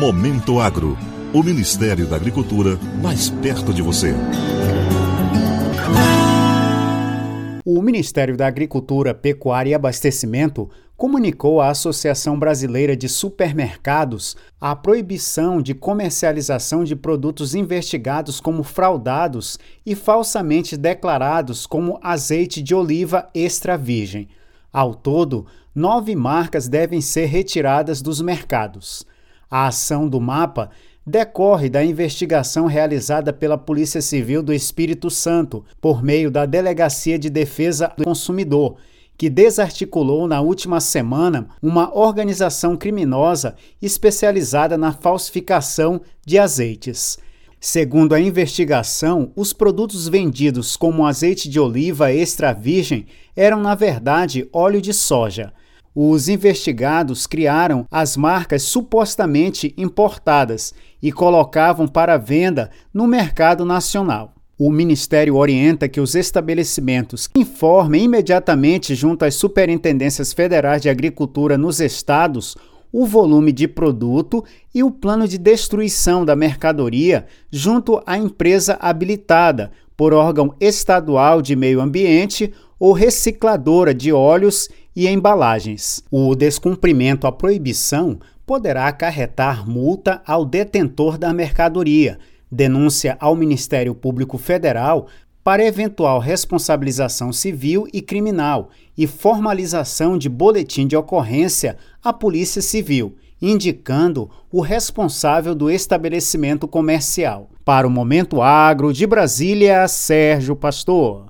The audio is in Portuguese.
Momento Agro. O Ministério da Agricultura mais perto de você. O Ministério da Agricultura, Pecuária e Abastecimento comunicou à Associação Brasileira de Supermercados a proibição de comercialização de produtos investigados como fraudados e falsamente declarados como azeite de oliva extra virgem. Ao todo, nove marcas devem ser retiradas dos mercados. A ação do mapa decorre da investigação realizada pela Polícia Civil do Espírito Santo por meio da Delegacia de Defesa do Consumidor, que desarticulou na última semana uma organização criminosa especializada na falsificação de azeites. Segundo a investigação, os produtos vendidos como azeite de oliva extra virgem eram, na verdade, óleo de soja. Os investigados criaram as marcas supostamente importadas e colocavam para venda no mercado nacional. O Ministério orienta que os estabelecimentos informem imediatamente junto às superintendências federais de agricultura nos estados o volume de produto e o plano de destruição da mercadoria junto à empresa habilitada por órgão estadual de meio ambiente ou recicladora de óleos e embalagens. O descumprimento à proibição poderá acarretar multa ao detentor da mercadoria, denúncia ao Ministério Público Federal para eventual responsabilização civil e criminal e formalização de boletim de ocorrência à Polícia Civil, indicando o responsável do estabelecimento comercial. Para o Momento Agro de Brasília, Sérgio Pastor.